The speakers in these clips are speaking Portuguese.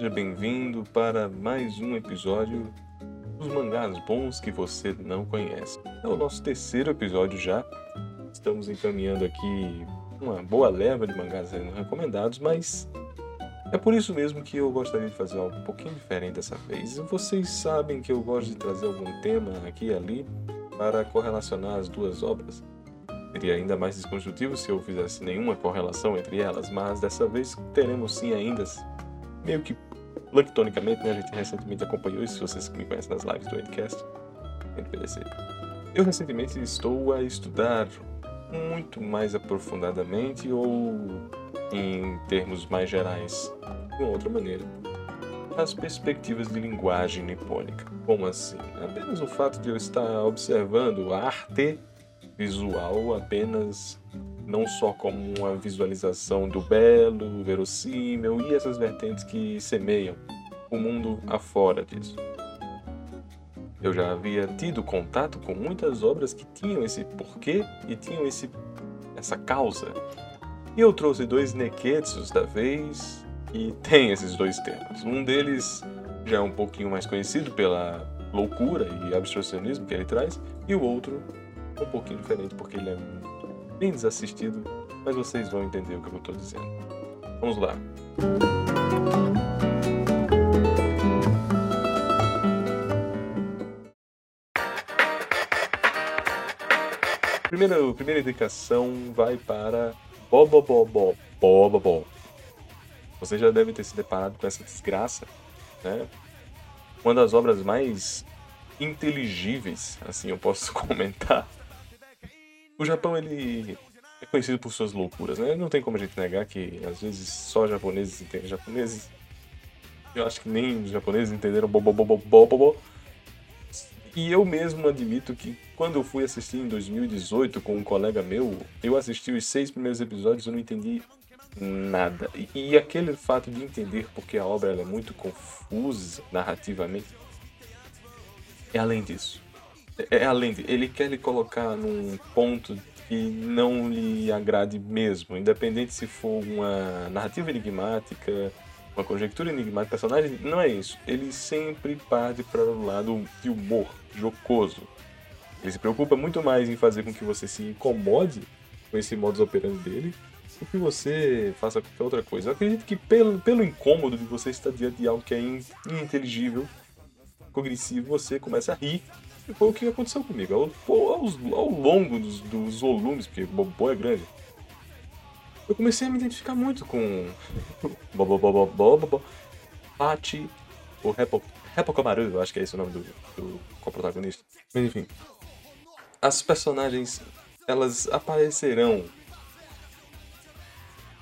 Seja bem-vindo para mais um episódio dos mangás bons que você não conhece. É o nosso terceiro episódio já. Estamos encaminhando aqui uma boa leva de mangás recomendados, mas é por isso mesmo que eu gostaria de fazer algo um pouquinho diferente dessa vez. Vocês sabem que eu gosto de trazer algum tema aqui e ali para correlacionar as duas obras. Seria ainda mais desconstrutivo se eu fizesse nenhuma correlação entre elas, mas dessa vez teremos sim ainda, meio que planctonicamente, né? A gente recentemente acompanhou isso, vocês me conhecem nas lives do Endcast, NPDC. Eu recentemente estou a estudar muito mais aprofundadamente ou em termos mais gerais, de uma outra maneira, as perspectivas de linguagem nipônica. Como assim? Apenas o fato de eu estar observando a arte visual apenas não só como uma visualização do belo, verossímil e essas vertentes que semeiam o mundo afora disso. Eu já havia tido contato com muitas obras que tinham esse porquê e tinham esse, essa causa. E eu trouxe dois neketsus da vez e tem esses dois temas. Um deles já é um pouquinho mais conhecido pela loucura e abstracionismo que ele traz, e o outro um pouquinho diferente porque ele é bem desassistido, mas vocês vão entender o que eu estou dizendo. Vamos lá. Primeira, primeira indicação vai para Bobobobó. Bobobó. Você já deve ter se deparado com essa desgraça, né? Uma das obras mais inteligíveis, assim eu posso comentar, o Japão, ele é conhecido por suas loucuras, né? Não tem como a gente negar que às vezes só japoneses entendem japoneses. Eu acho que nem os japoneses entenderam bobobobobobobo. E eu mesmo admito que quando eu fui assistir em 2018 com um colega meu, eu assisti os seis primeiros episódios e não entendi nada. E, e, aquele fato de entender porque a obra é muito confusa narrativamente é além disso. É, é além de, ele quer lhe colocar num ponto que não lhe agrade mesmo, independente se for uma narrativa enigmática, uma conjectura enigmática, personagem, não é isso. Ele sempre parte para o lado de humor, jocoso. Ele se preocupa muito mais em fazer com que você se incomode com esse modus operandi dele do que você faça qualquer outra coisa. Eu acredito que pelo, pelo incômodo de você estar diante de algo que é ininteligível, cognitivo, você começa a rir e foi o que aconteceu comigo. Ao, ao, ao longo dos, dos, volumes, porque Bobo é grande, eu comecei a me identificar muito com Bobo Bobo Bobo Pati, o Repo, Repo eu acho que é esse o nome do, do co-protagonista. Mas enfim, as personagens elas aparecerão.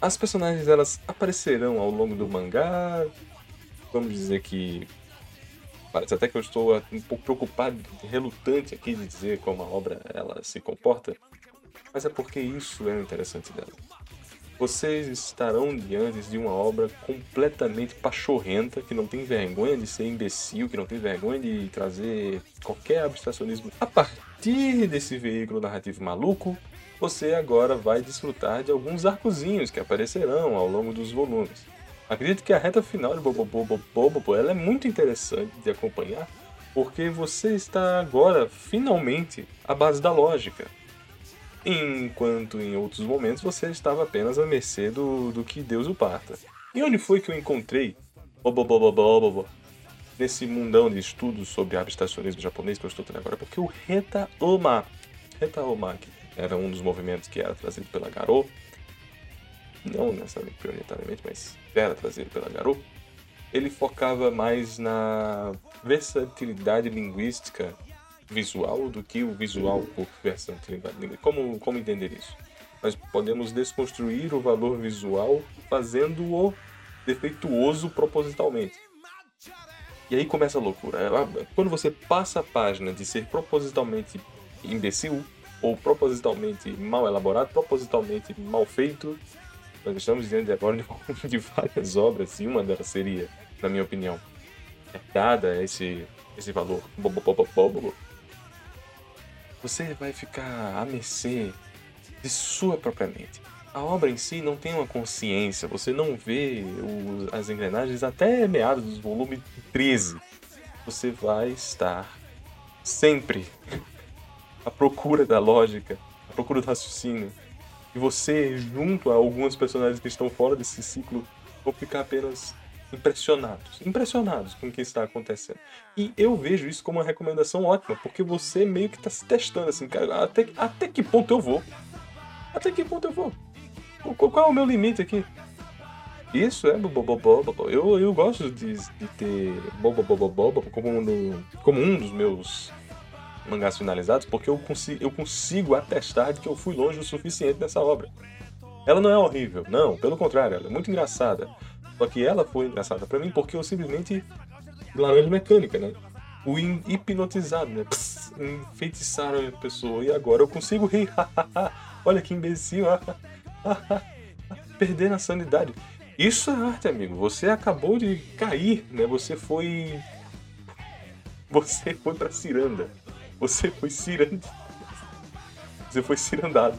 As personagens elas aparecerão ao longo do mangá. Vamos dizer que Parece até que eu estou um pouco preocupado, relutante aqui de dizer como a obra ela se comporta, mas é porque isso é o interessante dela. Vocês estarão diante de uma obra completamente pachorrenta, que não tem vergonha de ser imbecil, que não tem vergonha de trazer qualquer abstracionismo. A partir desse veículo narrativo maluco, você agora vai desfrutar de alguns arcozinhos que aparecerão ao longo dos volumes. Acredito que a reta final de Bobobobobobo ela é muito interessante de acompanhar, porque você está agora finalmente à base da lógica. Enquanto em outros momentos você estava apenas à mercê do, do que Deus o parta. E onde foi que eu encontrei Bobobobobobo nesse mundão de estudos sobre abstracionismo japonês que eu estou tendo agora? Porque o Reta Oma, Reta Oma, que era um dos movimentos que era trazido pela Garou, não necessariamente prioritariamente, mas era trazido pela Garou, ele focava mais na versatilidade linguística visual do que o visual por versatilidade linguística. Como, como entender isso? Nós podemos desconstruir o valor visual fazendo-o defeituoso propositalmente. E aí começa a loucura. Quando você passa a página de ser propositalmente imbecil, ou propositalmente mal elaborado, propositalmente mal feito, nós estamos diante agora de, de várias obras, e uma delas seria, na minha opinião, dada esse, esse valor. Você vai ficar à mercê de sua própria mente. a obra em si não tem uma consciência, você não vê o, as engrenagens até meados do volume 13. Você vai estar sempre à procura da lógica, à procura do raciocínio. E você, junto a alguns personagens que estão fora desse ciclo, vão ficar apenas impressionados. Impressionados com o que está acontecendo. E eu vejo isso como uma recomendação ótima, porque você meio que está se testando assim, cara, até, até que ponto eu vou? Até que ponto eu vou? Qual é o meu limite aqui? Isso é bobobobobo. Eu, eu gosto de, de ter bobobobobo como, como um dos meus mangás finalizados, porque eu consigo, eu consigo atestar de que eu fui longe o suficiente nessa obra. Ela não é horrível, não, pelo contrário, ela é muito engraçada. Só que ela foi engraçada para mim porque eu simplesmente. Laranja mecânica, né? O hipnotizado, né? Pss, enfeitiçaram a pessoa e agora eu consigo rir. Olha que imbecil. Perder a sanidade. Isso é arte, amigo. Você acabou de cair, né? Você foi. Você foi pra ciranda. Você foi. Você foi cirandado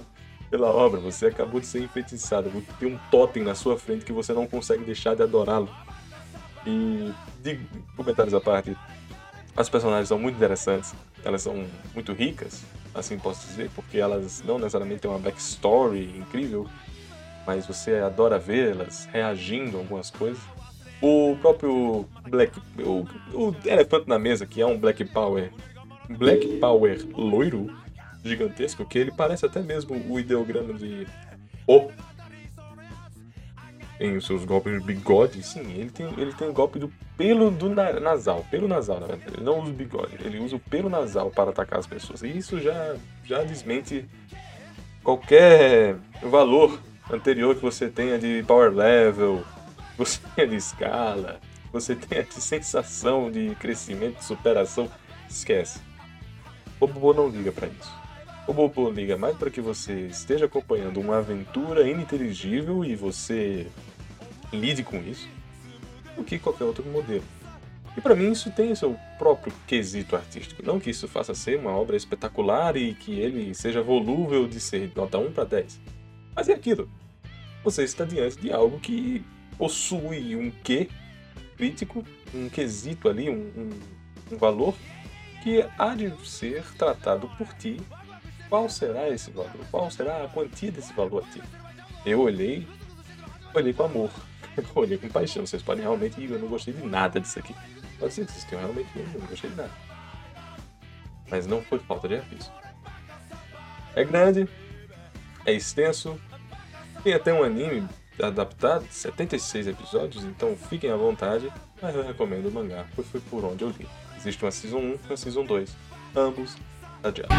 pela obra. Você acabou de ser enfeitiçado. Tem um totem na sua frente que você não consegue deixar de adorá-lo. E, de comentários à parte, as personagens são muito interessantes. Elas são muito ricas, assim posso dizer, porque elas não necessariamente têm uma backstory incrível, mas você adora vê-las reagindo a algumas coisas. O próprio Black. O, o elefante na mesa, que é um Black Power. Black Power loiro, gigantesco, que ele parece até mesmo o ideograma de O. Em os seus golpes de bigode, sim, ele tem, ele tem golpe do pelo do na, nasal, pelo nasal, na verdade. Ele não usa o bigode, ele usa o pelo nasal para atacar as pessoas. E isso já, já desmente qualquer valor anterior que você tenha de power level, você tenha de escala, você tenha de sensação de crescimento, de superação. Esquece. O Bobo não liga para isso. O Bobo liga mais para que você esteja acompanhando uma aventura ininteligível e você lide com isso, do que qualquer outro modelo. E para mim isso tem seu próprio quesito artístico. Não que isso faça ser uma obra espetacular e que ele seja volúvel de ser nota 1 para 10. Mas é aquilo. Você está diante de algo que possui um quê crítico, um quesito ali, um, um, um valor que há de ser tratado por ti. Qual será esse valor? Qual será a quantia desse valor a ti? Eu olhei, olhei com amor, olhei com paixão. Vocês podem realmente, eu não gostei de nada disso aqui. Pode ser que vocês tenham realmente, eu não gostei de nada. Mas não foi falta de aviso. É grande, é extenso, tem até um anime adaptado, 76 episódios, então fiquem à vontade, mas eu recomendo o mangá, pois foi por onde eu li. Existe uma Season 1 e uma Season 2, ambos adiados.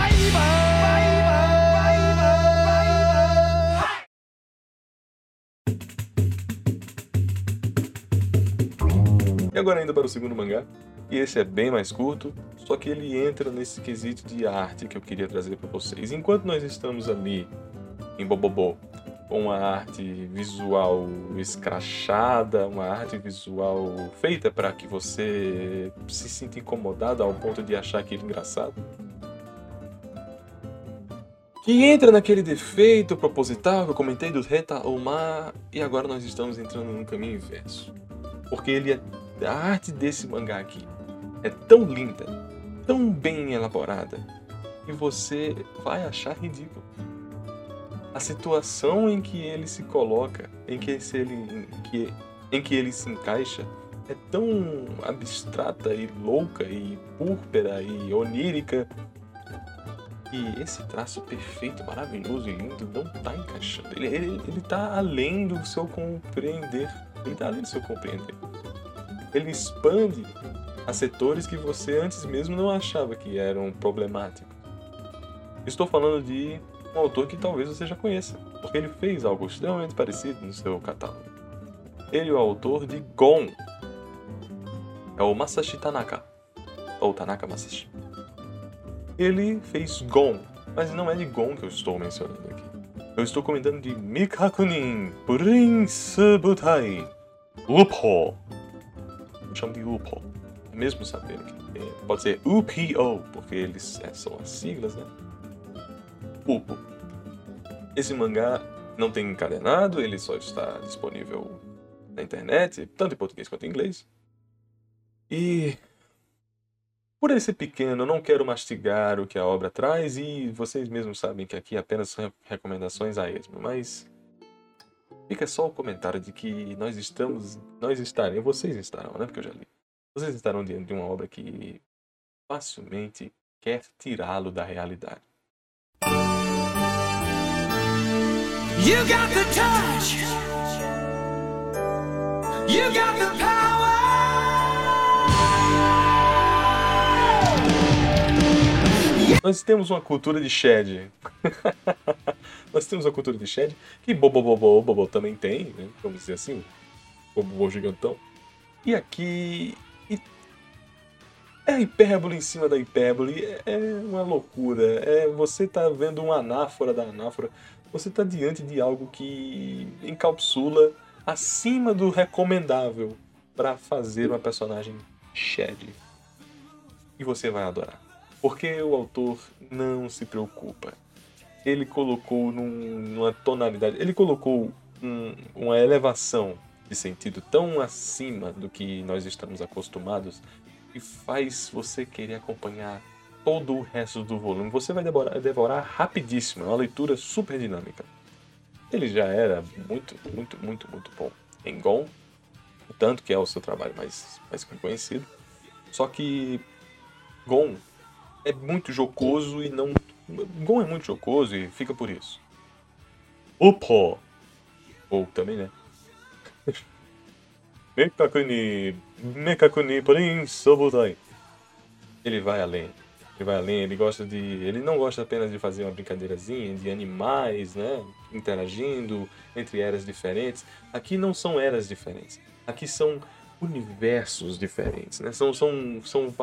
E agora indo para o segundo mangá, e esse é bem mais curto, só que ele entra nesse quesito de arte que eu queria trazer para vocês. Enquanto nós estamos ali em Bobobô, uma arte visual escrachada, uma arte visual feita para que você se sinta incomodado ao ponto de achar aquilo engraçado, que entra naquele defeito proposital que eu comentei do Reta Omar, e agora nós estamos entrando num caminho inverso. Porque ele é a arte desse mangá aqui é tão linda, tão bem elaborada, que você vai achar ridículo. A situação em que ele se coloca, em que, ele, em que, em que ele se encaixa, é tão abstrata e louca e púrpura e onírica e esse traço perfeito, maravilhoso e lindo não está encaixando. Ele, ele, ele tá além do seu compreender. Ele está além do seu compreender ele expande a setores que você antes mesmo não achava que eram problemáticos. Estou falando de um autor que talvez você já conheça, porque ele fez algo extremamente parecido no seu catálogo. Ele é o autor de Gon. É o Masashi Tanaka. Ou Tanaka Masashi. Ele fez Gon, mas não é de Gon que eu estou mencionando aqui. Eu estou comentando de Mikakunin Prince Butai Lupo chamo de UPO. Mesmo sabendo que é, pode ser UPO, porque eles é, são as siglas, né? Esse mangá Não tem encadenado, ele só está disponível na internet, tanto em português quanto em inglês. E por ele ser pequeno, eu não quero mastigar o que a obra traz e vocês mesmos sabem que aqui apenas são recomendações a esmo, mas fica só o comentário de que nós estamos, nós estaremos, vocês estarão, né, porque eu já li. Vocês estarão diante de uma obra que facilmente quer tirá-lo da realidade. You got the touch. You got the power. Nós temos uma cultura de shed. Nós temos uma cultura de shed que Bobo Bobo Bobo também tem, né? Vamos dizer assim. Bobo Bobo gigantão. E aqui. É hipérbole em cima da hipérbole. É uma loucura. É, você tá vendo uma anáfora da anáfora. Você tá diante de algo que encapsula acima do recomendável para fazer uma personagem shed. E você vai adorar. Porque o autor não se preocupa. Ele colocou num, numa tonalidade, ele colocou um, uma elevação de sentido tão acima do que nós estamos acostumados que faz você querer acompanhar todo o resto do volume. Você vai devorar, devorar rapidíssimo, é uma leitura super dinâmica. Ele já era muito, muito, muito, muito bom em Gon, tanto que é o seu trabalho mais, mais conhecido. Só que Gon é muito jocoso e não. Gon é muito jocoso e fica por isso. Opa! Ou também, né? Mekakuni. Mekakuni, porém, Sobutai. Ele vai além. Ele vai além, ele gosta de. Ele não gosta apenas de fazer uma brincadeirazinha de animais, né? Interagindo entre eras diferentes. Aqui não são eras diferentes. Aqui são universos diferentes, né? São, são, são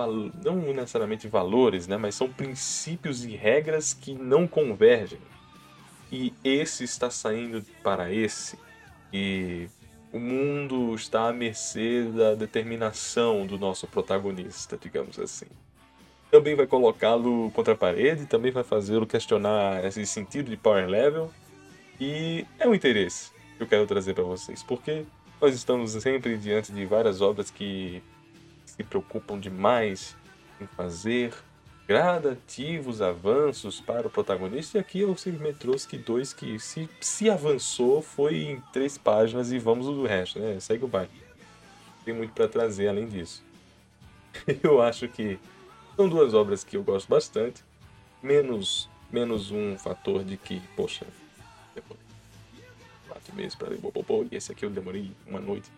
não necessariamente valores, né? Mas são princípios e regras que não convergem. E esse está saindo para esse. E o mundo está à mercê da determinação do nosso protagonista, digamos assim. Também vai colocá-lo contra a parede, também vai fazê-lo questionar esse sentido de power level. E é um interesse que eu quero trazer para vocês, porque nós estamos sempre diante de várias obras que se preocupam demais em fazer gradativos avanços para o protagonista. E aqui eu simplesmente trouxe que dois que se, se avançou foi em três páginas e vamos do resto, né? Segue o baile. Tem muito para trazer além disso. Eu acho que são duas obras que eu gosto bastante, menos menos um fator de que, poxa, quatro meses para ler Bobobô, e esse aqui eu demorei uma noite.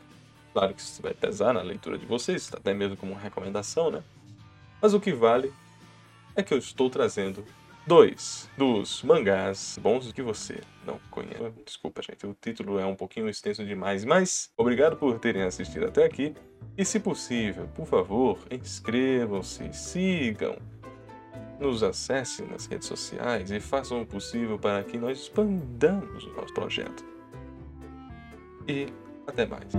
Claro que isso vai pesar na leitura de vocês, até mesmo como recomendação, né? Mas o que vale é que eu estou trazendo dois dos mangás bons que você não conhece. Desculpa, gente, o título é um pouquinho extenso demais, mas obrigado por terem assistido até aqui. E se possível, por favor, inscrevam-se, sigam, nos acessem nas redes sociais e façam o possível para que nós expandamos o nosso projeto e até mais.